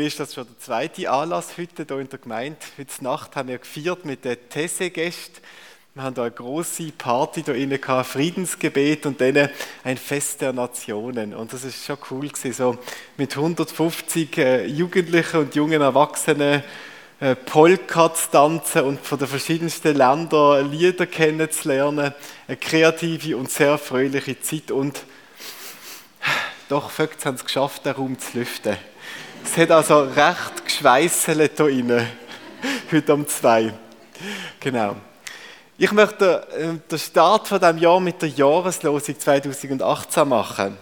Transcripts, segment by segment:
mir ist das schon der zweite Anlass heute hier in der Gemeinde. Heute Nacht haben wir gefeiert mit den Tesse-Gästen. Wir haben da eine große Party da innen gehabt, Friedensgebet und dann ein Fest der Nationen. Und das ist schon cool gewesen, so mit 150 äh, Jugendlichen und jungen Erwachsenen äh, Polka zu tanzen und von den verschiedensten Ländern Lieder kennenzulernen. Eine kreative und sehr fröhliche Zeit und doch, Vögel haben es geschafft, den Raum zu lüften. Es hat also recht geschweißelt hier drin, heute um zwei. Genau. Ich möchte äh, den Start von dem Jahr mit der Jahreslosung 2018 machen.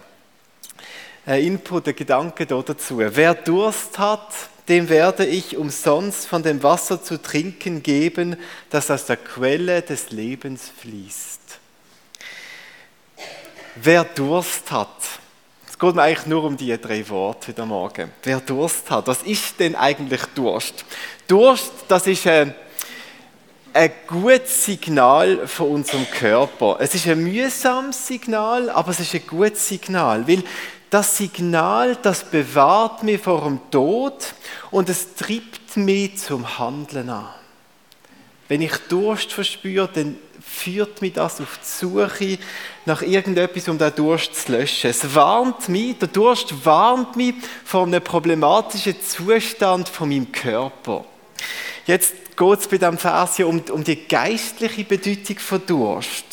Ein Input, ein Gedanke dazu. Wer Durst hat, dem werde ich umsonst von dem Wasser zu trinken geben, das aus der Quelle des Lebens fließt. Wer Durst hat, geht mir eigentlich nur um die drei Worte heute Morgen. Wer Durst hat, was ist denn eigentlich Durst? Durst, das ist ein, ein gutes Signal von unserem Körper. Es ist ein mühsames Signal, aber es ist ein gutes Signal, weil das Signal, das bewahrt mich vor dem Tod und es treibt mich zum Handeln an. Wenn ich Durst verspüre, dann führt mich das auf die Suche nach irgendetwas, um den Durst zu löschen. Es warnt mich, der Durst warnt mich vor einem problematischen Zustand von meinem Körper. Jetzt geht es bei diesem Vers hier um, um die geistliche Bedeutung von Durst.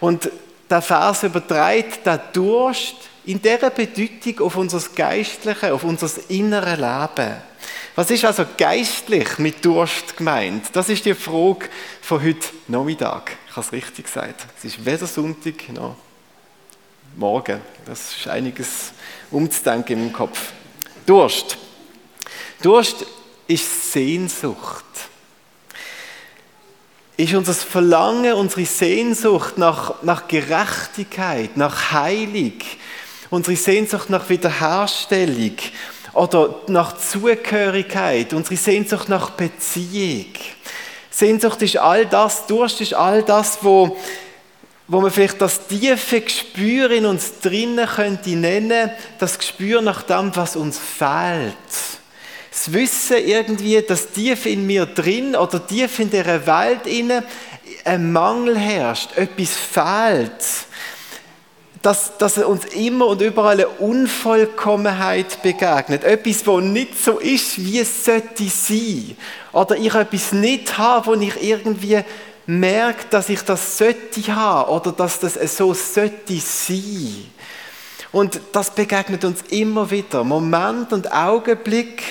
Und der Vers überträgt den Durst in dieser Bedeutung auf unser geistliches, auf unser inneres Leben. Was ist also geistlich mit Durst gemeint? Das ist die Frage von heute Nachmittag. Ich habe es richtig gesagt. Es ist weder Sonntag noch morgen. Das ist einiges umzudenken meinem Kopf. Durst. Durst ist Sehnsucht. Ist unser Verlangen, unsere Sehnsucht nach, nach Gerechtigkeit, nach Heilung, unsere Sehnsucht nach Wiederherstellung, oder nach Zugehörigkeit, unsere Sehnsucht nach Beziehung. Sehnsucht ist all das, Durst ist all das, wo, wo man vielleicht das tiefe Gespür in uns drinnen könnte nennen, das Gespür nach dem, was uns fehlt. Das Wissen irgendwie, dass tief in mir drin oder tief in dieser Welt inne ein Mangel herrscht, etwas fehlt dass, dass uns immer und überall eine Unvollkommenheit begegnet. Etwas, wo nicht so ist, wie es sollte sein. Oder ich etwas nicht habe, wo ich irgendwie merke, dass ich das sollte haben oder dass das so sollte sein. Und das begegnet uns immer wieder. Moment und Augenblick,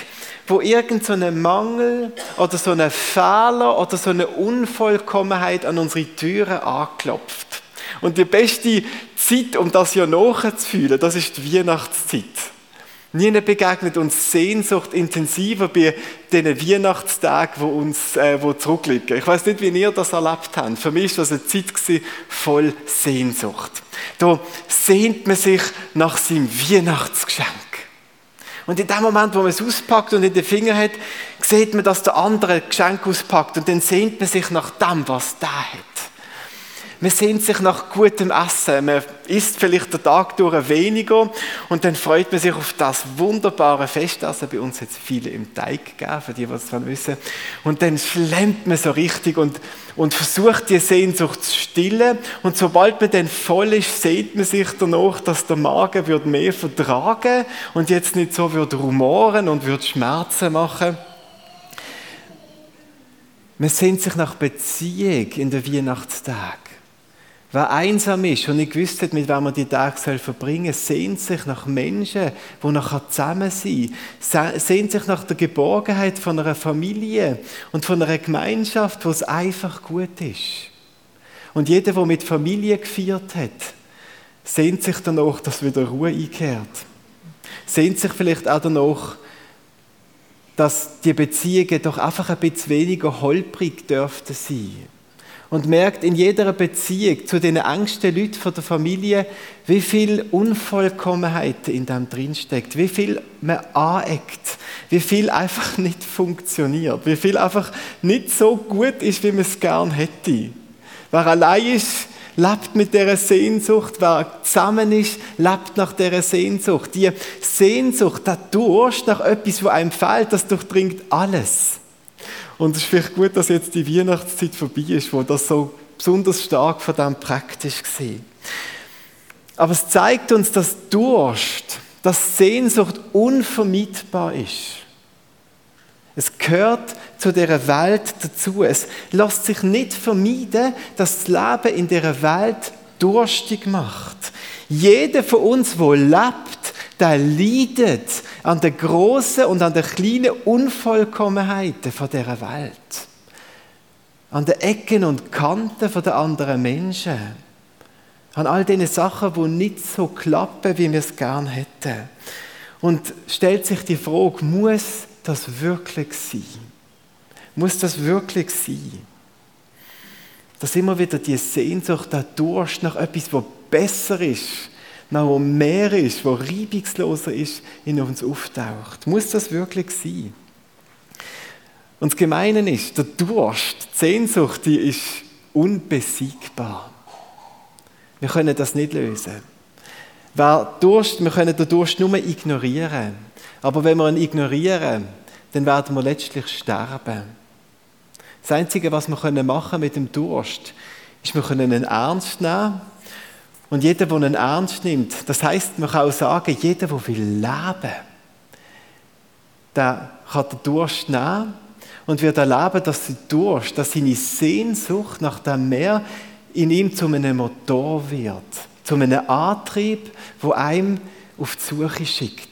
wo irgend so ein Mangel oder so ein Fehler oder so eine Unvollkommenheit an unsere Türen anklopft. Und die beste Zeit, um das ja nachzufühlen, das ist die Weihnachtszeit. Nie begegnet uns Sehnsucht intensiver bei diesen Weihnachtstagen, wo uns äh, wo zurückliegen. Ich weiß nicht, wie ihr das erlebt habt. Für mich war das eine Zeit voll Sehnsucht. Da sehnt man sich nach seinem Weihnachtsgeschenk. Und in dem Moment, wo man es auspackt und in den Finger hat, sieht man, dass der andere Geschenk auspackt und dann sehnt man sich nach dem, was der hat. Man sehnt sich nach gutem Essen. Man isst vielleicht den Tag durch weniger und dann freut man sich auf das wunderbare Festessen. Bei uns hat es viele im Teig gegeben, für die, die es wissen. Und dann schlemmt man so richtig und, und versucht, die Sehnsucht zu stillen. Und sobald man dann voll ist, sehnt man sich danach, dass der Magen wird mehr vertragen und jetzt nicht so wird rumoren und wird Schmerzen machen. Man sehnt sich nach Beziehung in den Weihnachtstagen. Wer einsam ist und nicht gewusst hat, mit wem man die Tage verbringen soll, sehnt sich nach Menschen, die noch zusammen sein können. Sehnt sich nach der Geborgenheit von einer Familie und von einer Gemeinschaft, wo es einfach gut ist. Und jeder, der mit Familie gefeiert hat, sehnt sich danach, dass wieder Ruhe einkehrt. Sehnt sich vielleicht auch danach, dass die Beziehungen doch einfach ein bisschen weniger holprig dürften sein und merkt in jeder Beziehung zu den engsten Leuten von der Familie, wie viel Unvollkommenheit in dem drinsteckt, wie viel man aneckt, wie viel einfach nicht funktioniert, wie viel einfach nicht so gut ist, wie man es gern hätte. Wer allein ist, lebt mit der Sehnsucht. Wer zusammen ist, lebt nach der Sehnsucht. Die Sehnsucht, der Durst nach etwas, wo einem fehlt, das durchdringt alles. Und es ist vielleicht gut, dass jetzt die Weihnachtszeit vorbei ist, wo das so besonders stark von dem praktisch war. Aber es zeigt uns, dass Durst, dass Sehnsucht unvermeidbar ist. Es gehört zu der Welt dazu. Es lässt sich nicht vermeiden, dass das Leben in der Welt durstig macht. Jeder von uns, wo lebt, der leidet an den großen und an den kleinen Unvollkommenheiten von der Welt, an den Ecken und Kanten von der anderen Menschen an all diesen Sachen, die nicht so klappen, wie wir es gerne hätten. Und stellt sich die Frage, muss das wirklich sein? Muss das wirklich sein? Dass immer wieder die Sehnsucht, der Durst nach etwas, was besser ist, nach was mehr ist, was reibungsloser ist, in uns auftaucht. Muss das wirklich sein? Und das Gemeine ist, der Durst, die Sehnsucht, die ist unbesiegbar. Wir können das nicht lösen. Wer Durst, wir können den Durst nur ignorieren. Aber wenn wir ihn ignorieren, dann werden wir letztlich sterben. Das Einzige, was wir machen mit dem Durst, ist, wir können ihn ernst nehmen. Und jeder, der ihn ernst nimmt, das heißt, man kann auch sagen, jeder, der will leben, der kann den Durst nehmen und wird erleben, dass der Durst, dass seine Sehnsucht nach dem Meer in ihm zu einem Motor wird, zu einem Antrieb, wo einem auf die Suche schickt.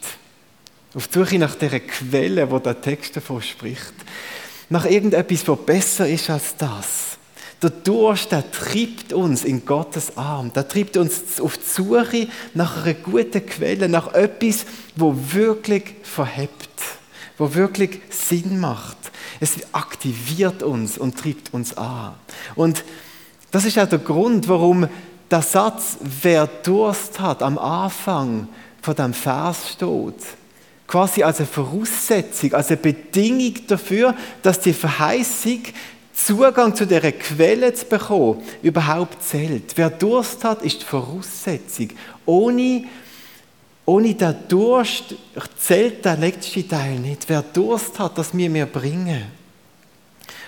Auf die Suche nach der Quelle, wo der Text davon spricht. Nach irgendetwas, was besser ist als das. Der Durst, der treibt uns in Gottes Arm. Der treibt uns auf die Suche nach einer guten Quelle, nach etwas, wo wirklich verhebt, wo wirklich Sinn macht. Es aktiviert uns und treibt uns an. Und das ist auch der Grund, warum der Satz, wer Durst hat, am Anfang von dem Vers steht. Quasi als eine Voraussetzung, als eine Bedingung dafür, dass die Verheißung, Zugang zu der Quelle zu bekommen, überhaupt zählt. Wer Durst hat, ist die Voraussetzung. Ohne, ohne den Durst zählt der letzte Teil nicht. Wer Durst hat, das wir mir bringen.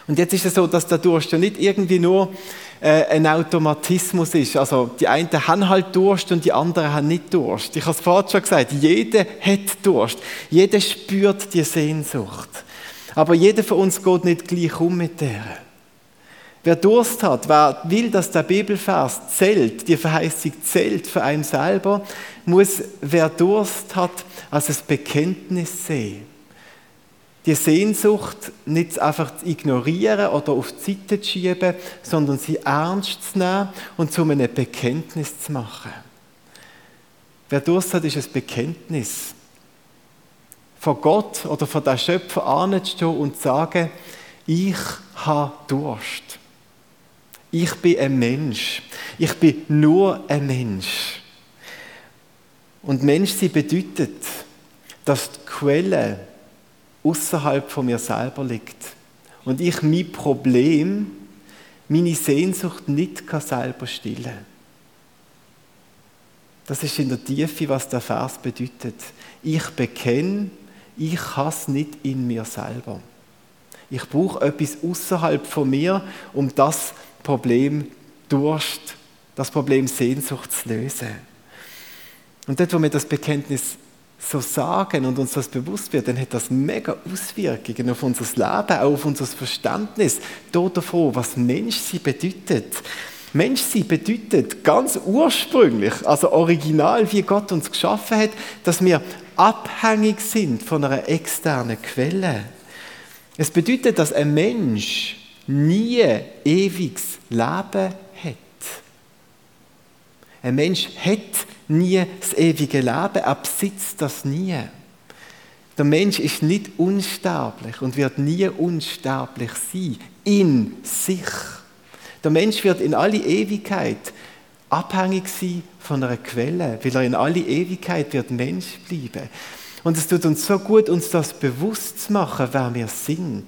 Und jetzt ist es so, dass der Durst ja nicht irgendwie nur äh, ein Automatismus ist. Also die einen haben halt Durst und die anderen haben nicht Durst. Ich habe es vorhin schon gesagt, jeder hat Durst. Jeder spürt die Sehnsucht. Aber jeder von uns geht nicht gleich um mit der. Wer Durst hat, wer will, dass der Bibelvers zählt, die Verheißung zählt für einen selber, muss, wer Durst hat, als ein Bekenntnis sehen die Sehnsucht nicht einfach zu ignorieren oder auf die Seite zu schieben, sondern sie ernst zu nehmen und zu einem Bekenntnis zu machen. Wer Durst hat, ist ein Bekenntnis. Vor Gott oder vor der Schöpfer anzustehen und zu sagen, ich habe Durst. Ich bin ein Mensch. Ich bin nur ein Mensch. Und Mensch, sie bedeutet, dass die Quelle außerhalb von mir selber liegt. Und ich mein Problem, meine Sehnsucht nicht kann selber stillen Das ist in der Tiefe, was der Vers bedeutet. Ich bekenne, ich kann es nicht in mir selber. Ich brauche etwas außerhalb von mir, um das Problem Durst, das Problem Sehnsucht zu lösen. Und dort, wo wir das Bekenntnis so sagen und uns das bewusst wird, dann hat das mega Auswirkungen auf unser Leben, auch auf unser Verständnis davon, was Menschsein bedeutet. Menschsein bedeutet ganz ursprünglich, also original, wie Gott uns geschaffen hat, dass wir abhängig sind von einer externen Quelle. Es bedeutet, dass ein Mensch nie ewiges Leben hat. Ein Mensch hat nie das ewige Leben, er besitzt das nie. Der Mensch ist nicht unsterblich und wird nie unsterblich sein, in sich. Der Mensch wird in alle Ewigkeit abhängig sein von einer Quelle, weil er in alle Ewigkeit wird Mensch bleiben. Und es tut uns so gut, uns das bewusst zu machen, wer wir sind.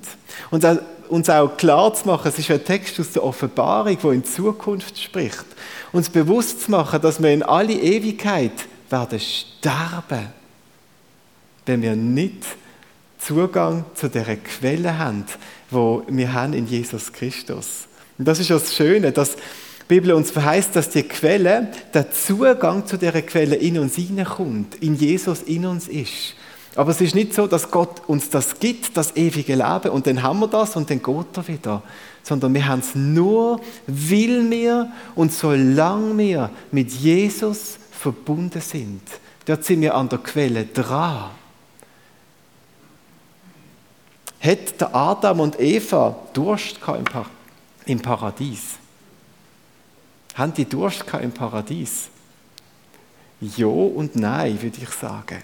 Und uns auch klar zu machen, es ist ein Text aus der Offenbarung, wo in Zukunft spricht. Uns bewusst zu machen, dass wir in alle Ewigkeit werden sterben, wenn wir nicht Zugang zu der Quelle haben, wo wir haben in Jesus Christus. Und das ist das Schöne, dass die Bibel uns verheißt, dass die Quelle, der Zugang zu der Quelle in uns hineinkommt, in Jesus in uns ist. Aber es ist nicht so, dass Gott uns das gibt, das ewige Leben, und dann haben wir das und dann geht er wieder. Sondern wir haben es nur, weil wir und solange wir mit Jesus verbunden sind. Dort sind wir an der Quelle dran. Hätte Adam und Eva Durst im Paradies? Haben die Durst im Paradies? Ja und nein, würde ich sagen.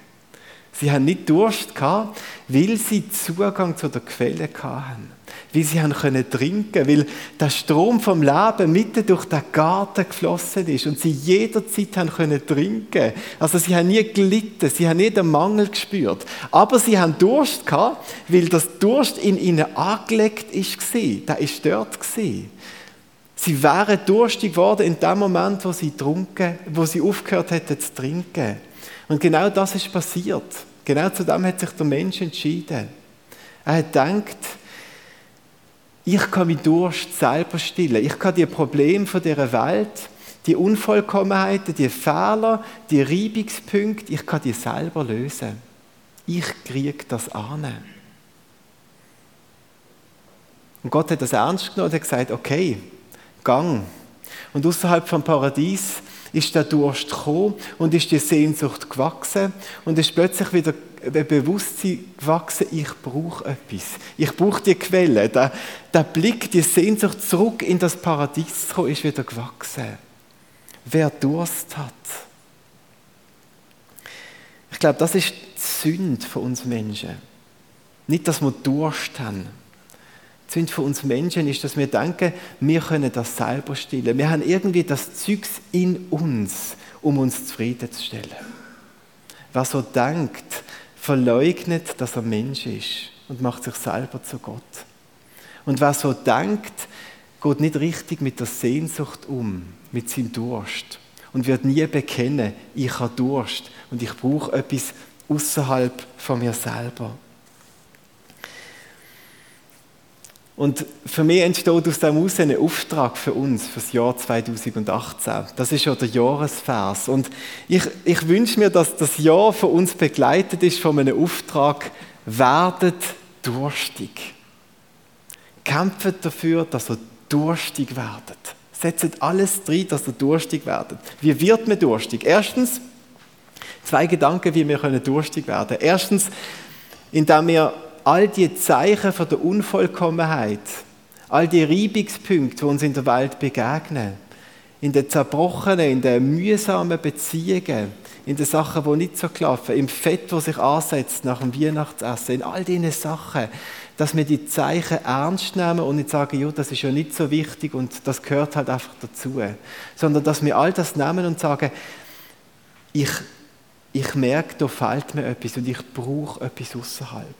Sie haben nicht Durst gehabt, weil sie Zugang zu der Quelle hatten. Weil sie haben können trinken, weil der Strom vom Leben mitten durch den Garten geflossen ist und sie jederzeit haben können trinken. Also sie haben nie gelitten, sie haben nie den Mangel gespürt. Aber sie haben Durst gehabt, weil das Durst in ihnen angelegt ist Der ist dort gewesen. Sie wären durstig geworden in dem Moment, wo sie, trunken, wo sie aufgehört hätten zu trinken. Und genau das ist passiert. Genau zu dem hat sich der Mensch entschieden. Er hat gedacht, ich kann meinen Durst selber stillen. Ich kann die Probleme von dieser Welt, die Unvollkommenheiten, die Fehler, die Reibungspunkte, ich kann die selber lösen. Ich kriege das an. Und Gott hat das ernst genommen und hat gesagt, okay, Gang. Und außerhalb vom Paradies ist der Durst gekommen und ist die Sehnsucht gewachsen und ist plötzlich wieder Bewusstsein gewachsen, ich brauche etwas. Ich brauche die Quelle. Der, der Blick, die Sehnsucht zurück in das Paradies zu kommen, ist wieder gewachsen. Wer Durst hat. Ich glaube, das ist die Sünde von uns Menschen. Nicht, dass wir Durst haben die Sünde von uns Menschen ist, dass wir denken, wir können das selber stillen. Wir haben irgendwie das Zeugs in uns, um uns zufriedenzustellen. Wer so denkt, verleugnet, dass er Mensch ist und macht sich selber zu Gott. Und wer so denkt, geht nicht richtig mit der Sehnsucht um, mit seinem Durst und wird nie bekennen, ich habe Durst und ich brauche etwas außerhalb von mir selber. Und für mich entsteht aus dem heraus ein Auftrag für uns, für das Jahr 2018. Das ist ja der Jahresvers. Und ich, ich wünsche mir, dass das Jahr für uns begleitet ist von einem Auftrag, werdet durstig. Kämpft dafür, dass ihr durstig werdet. Setzt alles drin, dass ihr durstig werdet. Wie wird man durstig? Erstens, zwei Gedanken, wie wir durstig werden können. Erstens, indem wir all die Zeichen von der Unvollkommenheit, all die Reibungspunkte, die uns in der Welt begegnen, in den zerbrochenen, in den mühsamen Beziehungen, in den Sachen, die nicht so klaffen, im Fett, das sich ansetzt nach dem Weihnachtsessen, in all diesen Sachen, dass wir die Zeichen ernst nehmen und nicht sagen, ja, das ist ja nicht so wichtig und das gehört halt einfach dazu, sondern dass wir all das nehmen und sagen, ich, ich merke, da fehlt mir etwas und ich brauche etwas außerhalb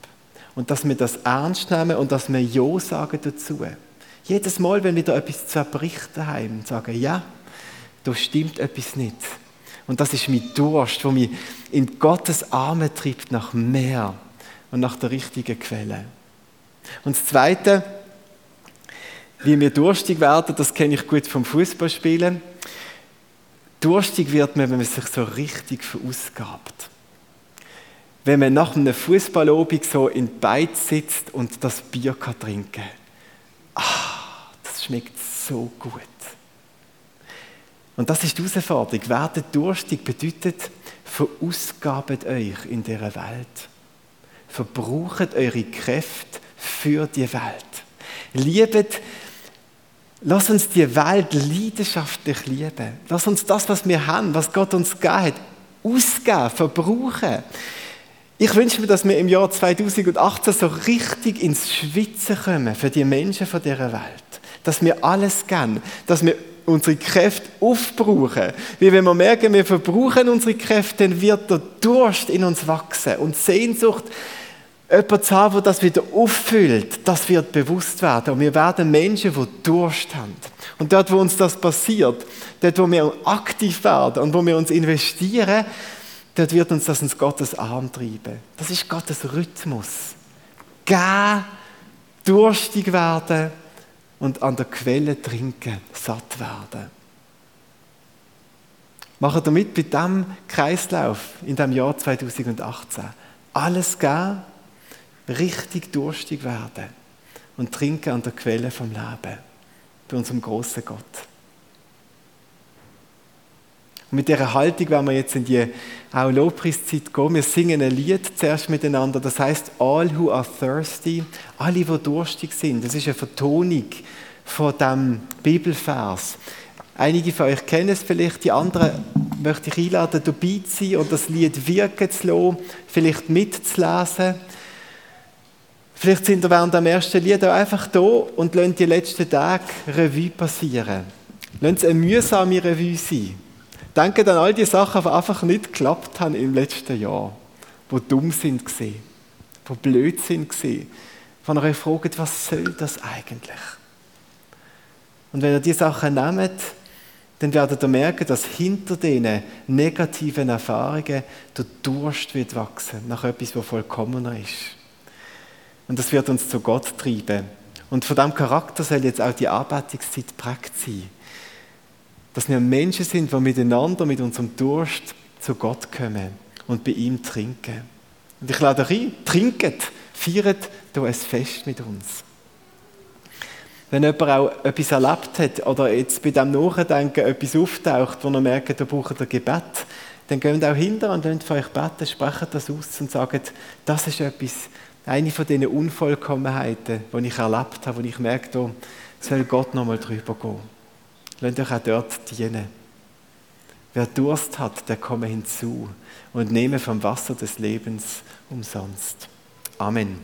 und dass wir das ernst nehmen und dass wir Ja sagen dazu. Jedes Mal, wenn wir da etwas zerbricht daheim und sagen, ja, da stimmt etwas nicht. Und das ist mein Durst, wo mich in Gottes Arme treibt nach mehr und nach der richtigen Quelle. Und das Zweite, wie wir durstig werden, das kenne ich gut vom Fußballspielen. Durstig wird man, wenn man sich so richtig verausgabt wenn man nach einem Fußballobig so in Beiz sitzt und das Bier kann trinken Ah, das schmeckt so gut. Und das ist die Herausforderung. Werdet durstig bedeutet, verausgabet euch in dieser Welt. Verbraucht eure Kräfte für die Welt. Liebet, lass uns die Welt leidenschaftlich lieben. Lass uns das, was wir haben, was Gott uns gegeben hat, ausgeben, verbrauchen. Ich wünsche mir, dass wir im Jahr 2018 so richtig ins Schwitzen kommen für die Menschen von dieser Welt. Dass wir alles geben, dass wir unsere Kräfte aufbrauchen. Wie wenn wir merken, wir verbrauchen unsere Kräfte, dann wird der Durst in uns wachsen und Sehnsucht, jemand zu haben, der das wieder auffüllt, das wird bewusst werden. Und wir werden Menschen, die Durst haben. Und dort, wo uns das passiert, dort, wo wir aktiv werden und wo wir uns investieren, dort wird uns das ins Gottes Arm treiben. Das ist Gottes Rhythmus. Gehen, durstig werden und an der Quelle trinken, satt werden. Machen wir mit bei diesem Kreislauf in dem Jahr 2018. Alles geben, richtig durstig werden und trinken an der Quelle vom Leben, bei unserem großen Gott. Und mit dieser Haltung werden wir jetzt in die auch Lobpreiszeit gehen. Wir singen ein Lied zuerst miteinander, das heißt All who are thirsty, alle, die durstig sind. Das ist eine Vertonung von dem Bibelvers. Einige von euch kennen es vielleicht, die anderen möchte ich einladen, dabei zu sein und das Lied wirken zu lassen, vielleicht mitzulesen. Vielleicht sind wir während dem ersten Lied auch einfach da und lassen die letzten Tage Revue passieren. Lassen sie eine mühsame Revue sein. Denken an all die Sachen, die einfach nicht geklappt haben im letzten Jahr. Die dumm sind gesehen, die blöd sind gesehen. Von euch fragt, was soll das eigentlich? Und wenn ihr diese Sachen nehmt, dann werdet ihr merken, dass hinter diesen negativen Erfahrungen der Durst wird wachsen nach etwas, was vollkommener ist. Und das wird uns zu Gott treiben. Und von diesem Charakter soll jetzt auch die Arbeitungszeit prägt sein. Dass wir Menschen sind, die miteinander mit unserem Durst zu Gott kommen und bei ihm trinken. Und ich lade euch ein, trinket, feiert hier ein Fest mit uns. Wenn jemand auch etwas erlebt hat oder jetzt bei dem Nachdenken etwas auftaucht, wo er merkt, da braucht er Gebet, dann geht auch hinter und lasst für euch beten, sprecht das aus und sagt, das ist etwas, eine von diesen Unvollkommenheiten, die ich erlebt habe, wo ich merke, da soll Gott nochmal drüber gehen. Lasst euch auch dort dienen. Wer Durst hat, der komme hinzu und nehme vom Wasser des Lebens umsonst. Amen.